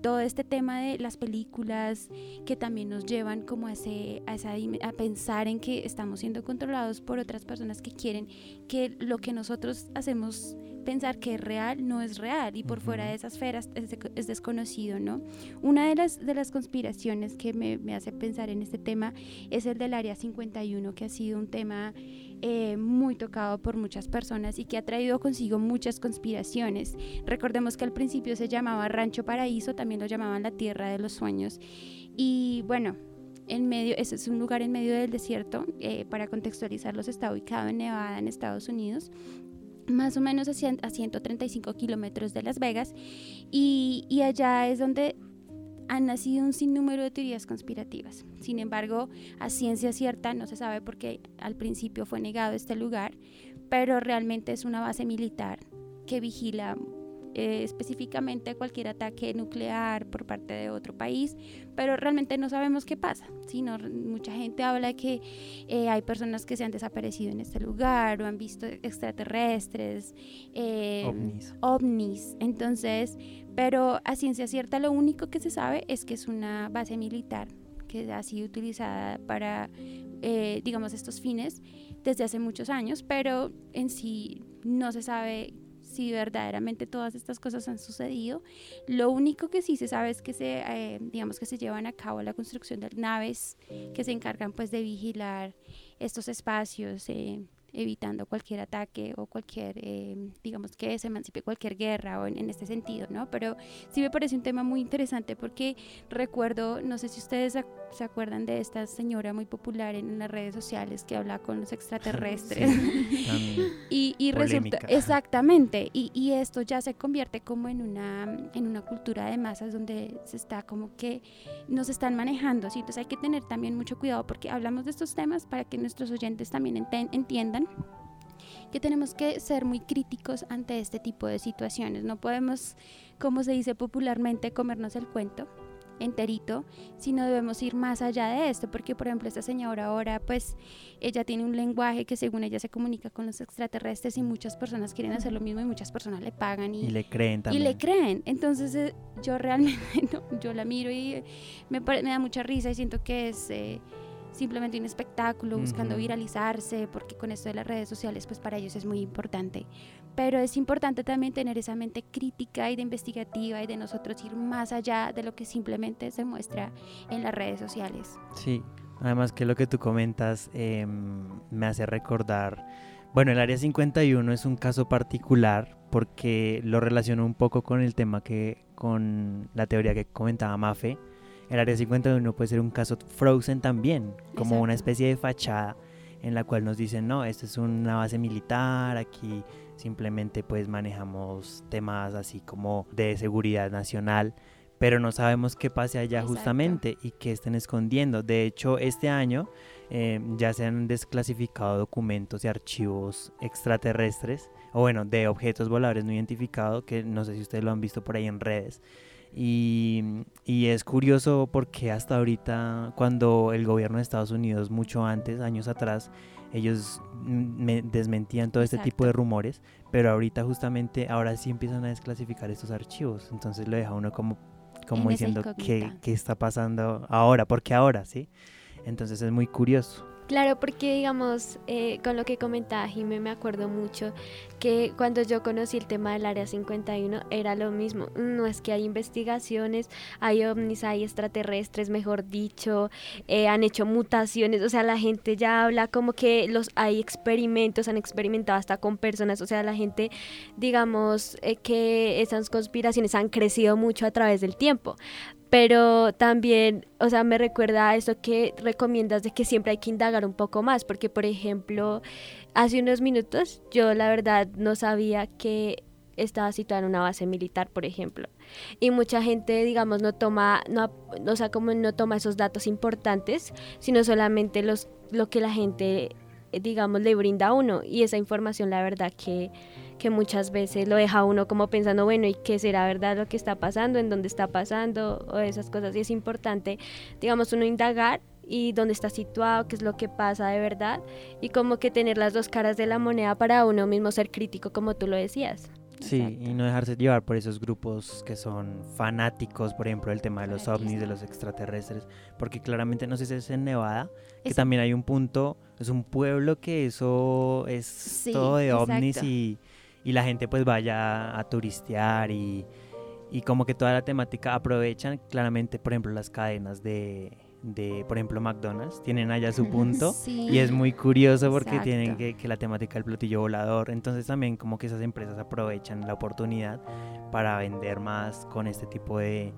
todo este tema de las películas que también nos llevan como a, ese, a, esa a pensar en que estamos siendo controlados por otras personas que quieren que lo que nosotros hacemos pensar que es real no es real y por fuera Ujú. de esas esferas es, de- es desconocido, ¿no? Una de las, de las conspiraciones que me, me hace pensar en este tema es el del Área 51, que ha sido un tema eh, muy tocado por muchas personas y que ha traído consigo muchas conspiraciones. Recordemos que al principio se llamaba Rancho Paraíso, también lo llamaban la Tierra de los Sueños. Y bueno, en medio, ese es un lugar en medio del desierto, eh, para contextualizarlos, está ubicado en Nevada, en Estados Unidos más o menos a, cien- a 135 kilómetros de Las Vegas y, y allá es donde han nacido un sinnúmero de teorías conspirativas. Sin embargo, a ciencia cierta no se sabe porque al principio fue negado este lugar, pero realmente es una base militar que vigila eh, específicamente cualquier ataque nuclear por parte de otro país, pero realmente no sabemos qué pasa. sino mucha gente habla que eh, hay personas que se han desaparecido en este lugar o han visto extraterrestres, eh, ovnis. ovnis. Entonces, pero a ciencia cierta lo único que se sabe es que es una base militar que ha sido utilizada para, eh, digamos, estos fines desde hace muchos años, pero en sí no se sabe si verdaderamente todas estas cosas han sucedido. Lo único que sí se sabe es que se, eh, digamos que se llevan a cabo la construcción de naves que se encargan pues de vigilar estos espacios, eh, evitando cualquier ataque o cualquier, eh, digamos que se emancipe cualquier guerra o en, en, este sentido, ¿no? Pero sí me parece un tema muy interesante porque recuerdo, no sé si ustedes se acuerdan de esta señora muy popular en, en las redes sociales que habla con los extraterrestres. Sí, y, y resulta, exactamente, y, y, esto ya se convierte como en una, en una cultura de masas donde se está como que nos están manejando, ¿sí? Entonces hay que tener también mucho cuidado porque hablamos de estos temas para que nuestros oyentes también entiendan que tenemos que ser muy críticos ante este tipo de situaciones. No podemos, como se dice popularmente, comernos el cuento enterito, sino debemos ir más allá de esto, porque por ejemplo esta señora ahora pues ella tiene un lenguaje que según ella se comunica con los extraterrestres y muchas personas quieren hacer lo mismo y muchas personas le pagan y, y le creen también. Y le creen, entonces eh, yo realmente, no, yo la miro y me, me, da mucha risa y siento que es... Eh, simplemente un espectáculo, buscando uh -huh. viralizarse, porque con esto de las redes sociales, pues para ellos es muy importante. Pero es importante también tener esa mente crítica y de investigativa y de nosotros ir más allá de lo que simplemente se muestra en las redes sociales. Sí, además que lo que tú comentas eh, me hace recordar, bueno, el Área 51 es un caso particular porque lo relaciono un poco con el tema que, con la teoría que comentaba Mafe, el Área 51 puede ser un caso Frozen también, como Exacto. una especie de fachada en la cual nos dicen, no, esto es una base militar, aquí simplemente pues manejamos temas así como de seguridad nacional, pero no sabemos qué pase allá Exacto. justamente y qué estén escondiendo. De hecho, este año eh, ya se han desclasificado documentos y archivos extraterrestres, o bueno, de objetos voladores no identificados, que no sé si ustedes lo han visto por ahí en redes. Y, y, es curioso porque hasta ahorita, cuando el gobierno de Estados Unidos, mucho antes, años atrás, ellos me desmentían todo este Exacto. tipo de rumores, pero ahorita justamente, ahora sí empiezan a desclasificar estos archivos. Entonces lo deja uno como, como diciendo, ¿qué, ¿qué está pasando ahora? ¿Por qué ahora? ¿Sí? Entonces es muy curioso. Claro, porque digamos, eh, con lo que comentaba Jimé, me acuerdo mucho que cuando yo conocí el tema del Área 51 era lo mismo. No es que hay investigaciones, hay ovnis, hay extraterrestres, mejor dicho, eh, han hecho mutaciones, o sea, la gente ya habla como que los hay experimentos, han experimentado hasta con personas, o sea, la gente, digamos, eh, que esas conspiraciones han crecido mucho a través del tiempo pero también, o sea, me recuerda a eso que recomiendas de que siempre hay que indagar un poco más, porque por ejemplo, hace unos minutos yo la verdad no sabía que estaba situada en una base militar, por ejemplo. Y mucha gente, digamos, no toma, no, o sea, como no toma esos datos importantes, sino solamente los, lo que la gente, digamos, le brinda a uno. Y esa información, la verdad, que que muchas veces lo deja uno como pensando, bueno, ¿y qué será verdad lo que está pasando? ¿En dónde está pasando? O esas cosas. Y es importante, digamos, uno indagar y dónde está situado, qué es lo que pasa de verdad y como que tener las dos caras de la moneda para uno mismo ser crítico, como tú lo decías. Sí, Exacto. y no dejarse llevar por esos grupos que son fanáticos, por ejemplo, el tema de los ovnis, de los extraterrestres, porque claramente, no sé si es en Nevada, que es... también hay un punto, es un pueblo que eso es sí, todo de ovnis exacto. y y la gente pues vaya a turistear y, y, como que toda la temática aprovechan claramente, por ejemplo, las cadenas de, de por ejemplo, McDonald's, tienen allá su punto sí. y es muy curioso porque Exacto. tienen que, que, la temática del platillo volador, entonces también como que esas empresas aprovechan la oportunidad para vender más con este tipo de,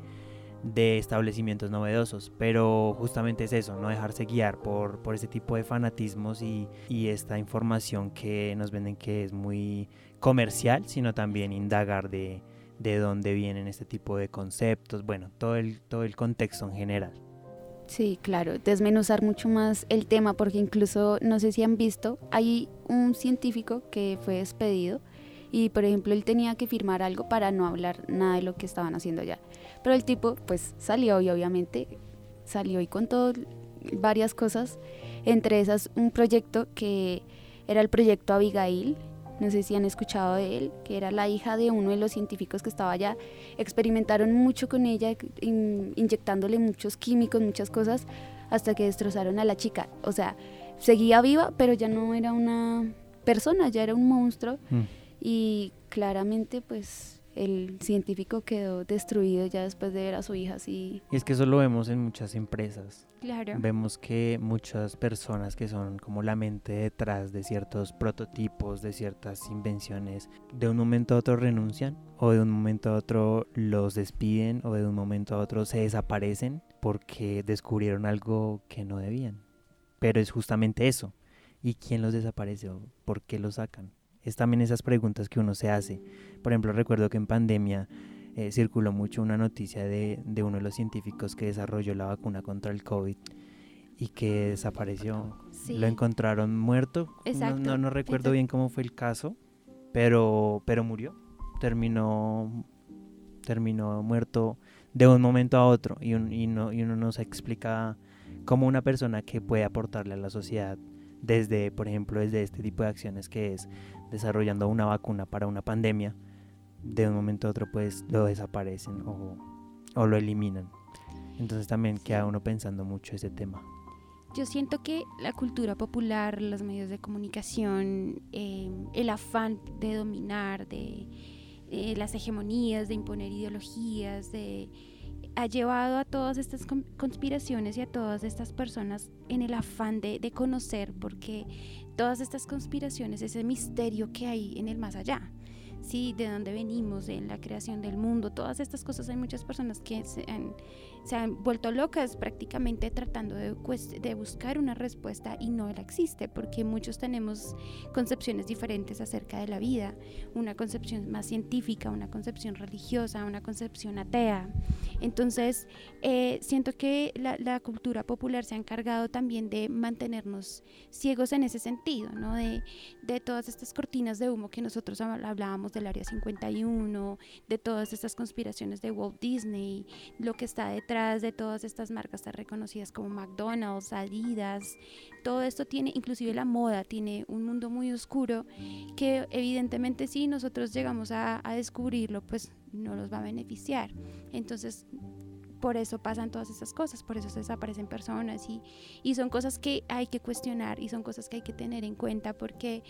de establecimientos novedosos, pero justamente es eso, no dejarse guiar por, por ese tipo de fanatismos y, y esta información que nos venden que es muy comercial, sino también indagar de, de dónde vienen este tipo de conceptos, bueno, todo el, todo el contexto en general. Sí, claro, desmenuzar mucho más el tema, porque incluso, no sé si han visto, hay un científico que fue despedido y, por ejemplo, él tenía que firmar algo para no hablar nada de lo que estaban haciendo allá. Pero el tipo, pues, salió y obviamente salió y contó varias cosas, entre esas un proyecto que era el proyecto Abigail, No sé si han escuchado de él, que era la hija de uno de los científicos que estaba allá. Experimentaron mucho con ella, in- inyectándole muchos químicos, muchas cosas, hasta que destrozaron a la chica. O sea, seguía viva, pero ya no era una persona, ya era un monstruo. Mm. Y claramente, pues, el científico quedó destruido ya después de ver a su hija así. Y es que eso lo vemos en muchas empresas. Claro. Vemos que muchas personas que son como la mente detrás de ciertos prototipos, de ciertas invenciones, de un momento a otro renuncian o de un momento a otro los despiden o de un momento a otro se desaparecen porque descubrieron algo que no debían. Pero es justamente eso. ¿Y quién los desaparece o por qué los sacan? Es también esas preguntas que uno se hace. Por ejemplo, recuerdo que en pandemia eh, circuló mucho una noticia de, de uno de los científicos que desarrolló la vacuna contra el COVID y que desapareció. Sí. Lo encontraron muerto. No- Exacto. No, no recuerdo Exacto. bien cómo fue el caso, pero, pero murió. Terminó, terminó muerto de un momento a otro y, un- y no, y uno nos explica cómo una persona que puede aportarle a la sociedad desde, por ejemplo, desde este tipo de acciones que es desarrollando una vacuna para una pandemia, de un momento a otro pues lo desaparecen o, o lo eliminan. Entonces también queda uno pensando mucho ese tema. Yo siento que la cultura popular, los medios de comunicación, eh, el afán de dominar, de eh, las hegemonías, de imponer ideologías, de ha llevado a todas estas con- conspiraciones y a todas estas personas en el afán de, de conocer, porque todas estas conspiraciones, ese misterio que hay en el más allá, sí, de dónde venimos, de la creación del mundo, todas estas cosas, hay muchas personas que se han, se han vuelto locas prácticamente tratando de, de buscar una respuesta y no la existe, porque muchos tenemos concepciones diferentes acerca de la vida, una concepción más científica, una concepción religiosa, una concepción atea. Entonces, eh, siento que la, la cultura popular se ha encargado también de mantenernos ciegos en ese sentido, ¿no? De, de todas estas cortinas de humo que nosotros habl- hablábamos del Área 51, de todas estas conspiraciones de Walt Disney, lo que está detrás de todas estas marcas tan reconocidas como McDonald's, Adidas, todo esto tiene, inclusive la moda, tiene un mundo muy oscuro que evidentemente si nosotros llegamos a, a descubrirlo, pues no nos va a beneficiar. Entonces, por eso pasan todas esas cosas, por eso se desaparecen personas y, y son cosas que hay que cuestionar y son cosas que hay que tener en cuenta porque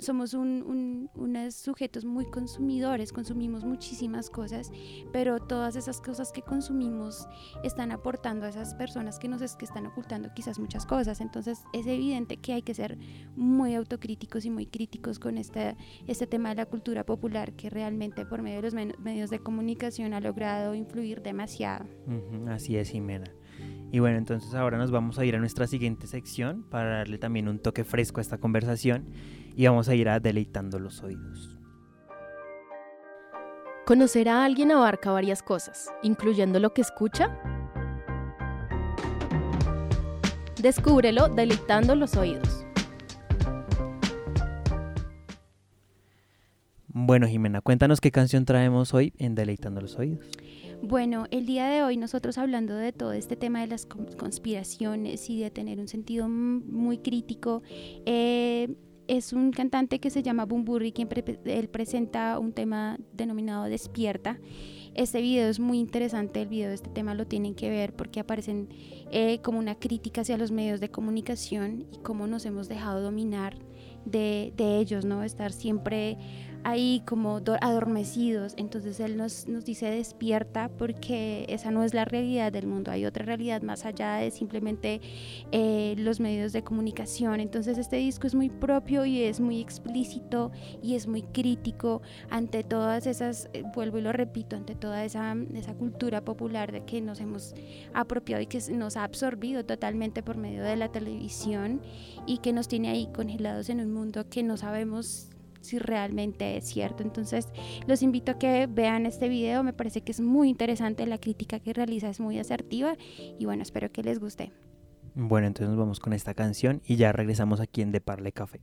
somos un, un- unos sujetos muy consumidores, consumimos muchísimas cosas, pero todas esas cosas que consumimos están aportando a esas personas que nos es- que están ocultando quizás muchas cosas. Entonces es evidente que hay que ser muy autocríticos y muy críticos con este, este tema de la cultura popular que realmente por medio de los medios de comunicación ha logrado influir demasiado. Así es, Jimena. Y bueno, entonces ahora nos vamos a ir a nuestra siguiente sección para darle también un toque fresco a esta conversación y vamos a ir a deleitando los oídos. Conocer a alguien abarca varias cosas, incluyendo lo que escucha. Descúbrelo deleitando los oídos. Bueno, Jimena, cuéntanos qué canción traemos hoy en Deleitando los Oídos. Bueno, el día de hoy nosotros hablando de todo este tema de las con- conspiraciones y de tener un sentido muy crítico, eh, es un cantante que se llama Bumburi, quien él presenta un tema denominado Despierta. Este video es muy interesante, el video de este tema lo tienen que ver porque aparecen eh, como una crítica hacia los medios de comunicación y cómo nos hemos dejado dominar de, de ellos, ¿no? Estar siempre ahí como do- adormecidos. Entonces él nos, nos dice despierta porque esa no es la realidad del mundo, hay otra realidad más allá de simplemente eh, los medios de comunicación. Entonces este disco es muy propio y es muy explícito y es muy crítico ante todas esas, eh, vuelvo y lo repito, ante toda esa, esa cultura popular de que nos hemos apropiado y que nos ha absorbido totalmente por medio de la televisión y que nos tiene ahí congelados en un mundo que no sabemos si realmente es cierto. Entonces los invito a que vean este video, me parece que es muy interesante, la crítica que realiza es muy asertiva y bueno, espero que les guste. Bueno, entonces nos vamos con esta canción y ya regresamos aquí en De Parle Café.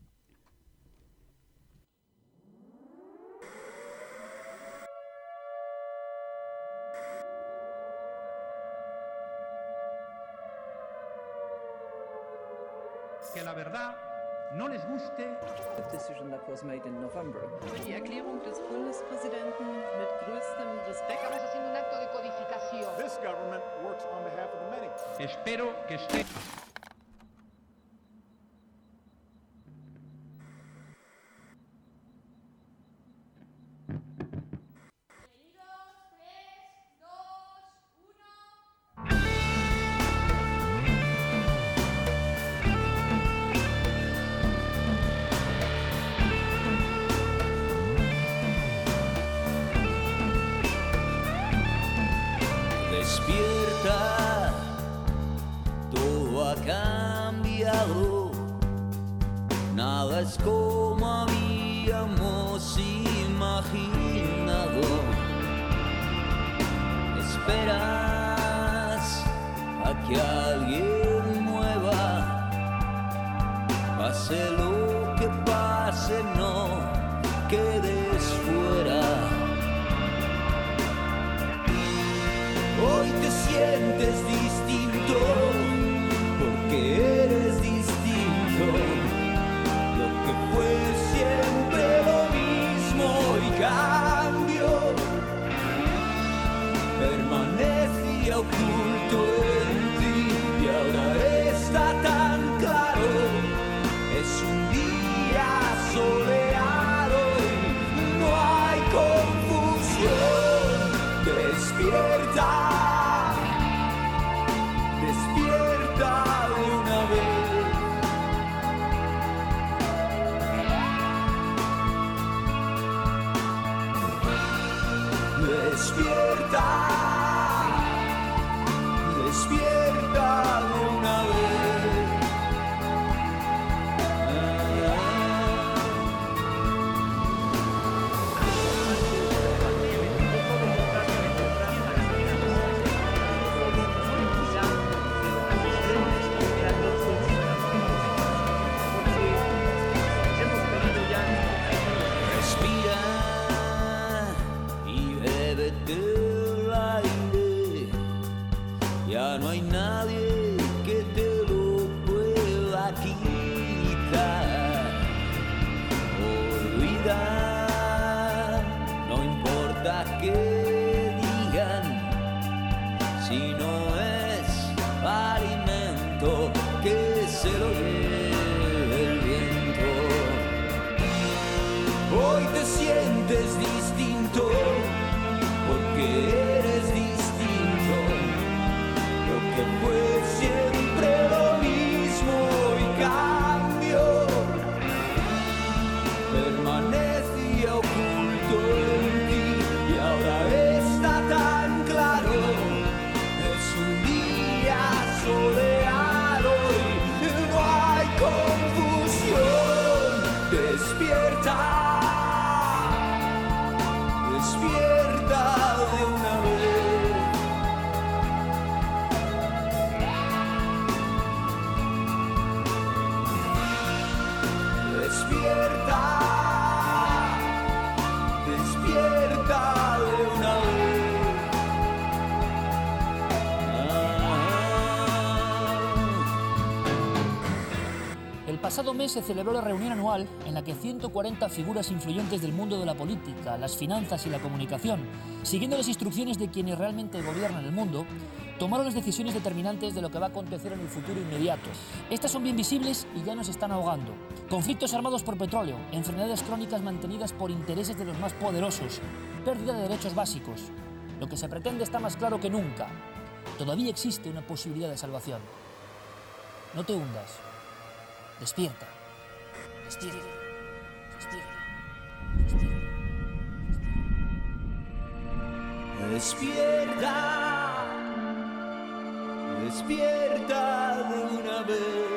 Pasado mes se celebró la reunión anual en la que 140 figuras influyentes del mundo de la política, las finanzas y la comunicación, siguiendo las instrucciones de quienes realmente gobiernan el mundo, tomaron las decisiones determinantes de lo que va a acontecer en el futuro inmediato. Estas son bien visibles y ya nos están ahogando. Conflictos armados por petróleo, enfermedades crónicas mantenidas por intereses de los más poderosos, pérdida de derechos básicos. Lo que se pretende está más claro que nunca. Todavía existe una posibilidad de salvación. No te hundas. Despierta. Despierta. Despierta. Despierta, despierta de una vez.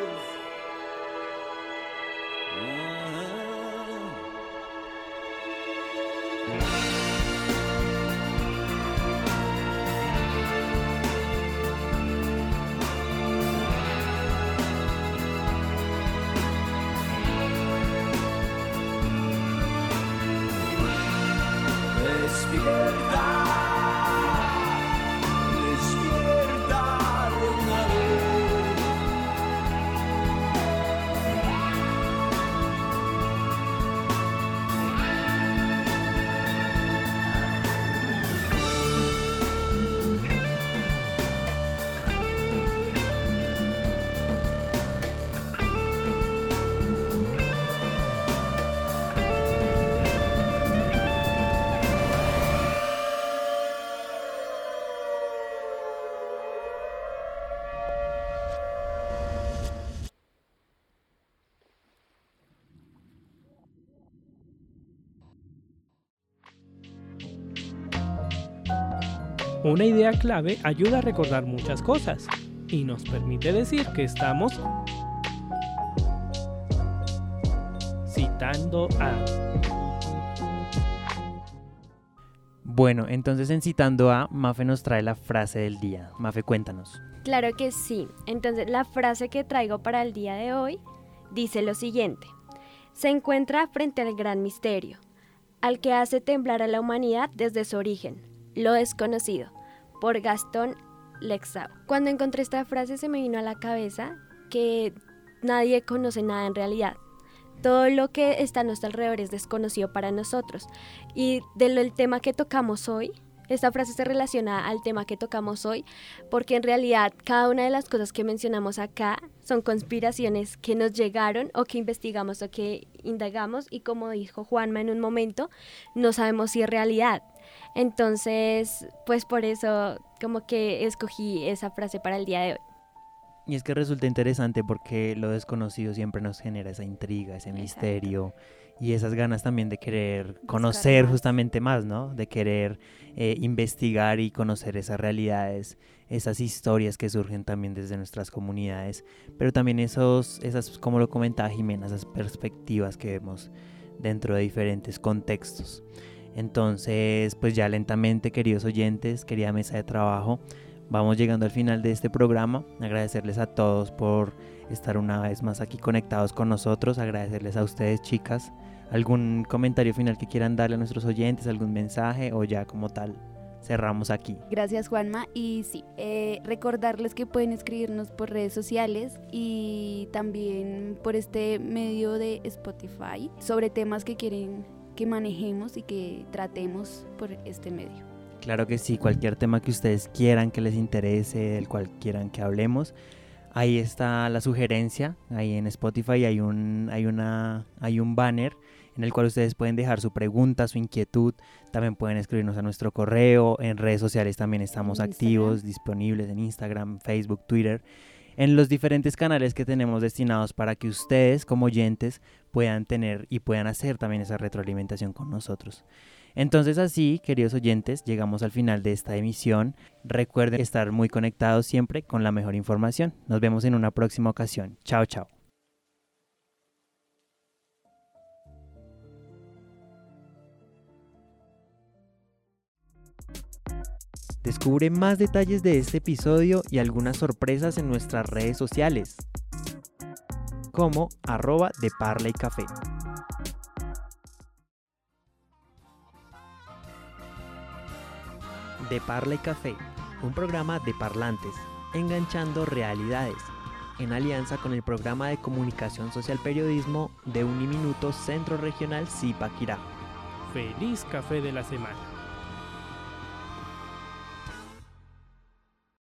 Una idea clave ayuda a recordar muchas cosas y nos permite decir que estamos citando a... Bueno, entonces en citando a, Mafe nos trae la frase del día. Mafe, cuéntanos. Claro que sí. Entonces la frase que traigo para el día de hoy dice lo siguiente. Se encuentra frente al gran misterio, al que hace temblar a la humanidad desde su origen, lo desconocido, por Gastón Lexau. Cuando encontré esta frase se me vino a la cabeza que nadie conoce nada en realidad. Todo lo que está a nuestro alrededor es desconocido para nosotros. Y del tema que tocamos hoy, esta frase se relaciona al tema que tocamos hoy porque en realidad cada una de las cosas que mencionamos acá son conspiraciones que nos llegaron o que investigamos o que indagamos y como dijo Juanma en un momento, no sabemos si es realidad. Entonces, pues por eso como que escogí esa frase para el día de hoy. Y es que resulta interesante porque lo desconocido siempre nos genera esa intriga, ese misterio y esas ganas también de querer conocer justamente más, ¿no? De querer eh, investigar y conocer esas realidades, esas historias que surgen también desde nuestras comunidades, pero también esos, esas, como lo comentaba Jimena, esas perspectivas que vemos dentro de diferentes contextos. Entonces, pues ya lentamente, queridos oyentes, querida mesa de trabajo, Vamos llegando al final de este programa. Agradecerles a todos por estar una vez más aquí conectados con nosotros. Agradecerles a ustedes, chicas. ¿Algún comentario final que quieran darle a nuestros oyentes? ¿Algún mensaje? O ya como tal, cerramos aquí. Gracias, Juanma. Y sí, eh, recordarles que pueden escribirnos por redes sociales y también por este medio de Spotify sobre temas que quieren que manejemos y que tratemos por este medio. Claro que sí, cualquier tema que ustedes quieran, que les interese, del cual quieran que hablemos. Ahí está la sugerencia, ahí en Spotify hay un, hay una, hay un banner en el cual ustedes pueden dejar su pregunta, su inquietud, también pueden escribirnos a nuestro correo, en redes sociales también estamos activos, disponibles en Instagram, Facebook, Twitter, en los diferentes canales que tenemos destinados para que ustedes como oyentes puedan tener y puedan hacer también esa retroalimentación con nosotros. Entonces así, queridos oyentes, llegamos al final de esta emisión. Recuerden estar muy conectados siempre con la mejor información. Nos vemos en una próxima ocasión. Chao, chao. Descubre más detalles de este episodio y algunas sorpresas en nuestras redes sociales, como arroba de Parla Café. De Parla Café, un programa de parlantes, enganchando realidades, en alianza con el programa de comunicación social periodismo de Uniminuto Centro Regional Zipaquirá. Feliz café de la semana.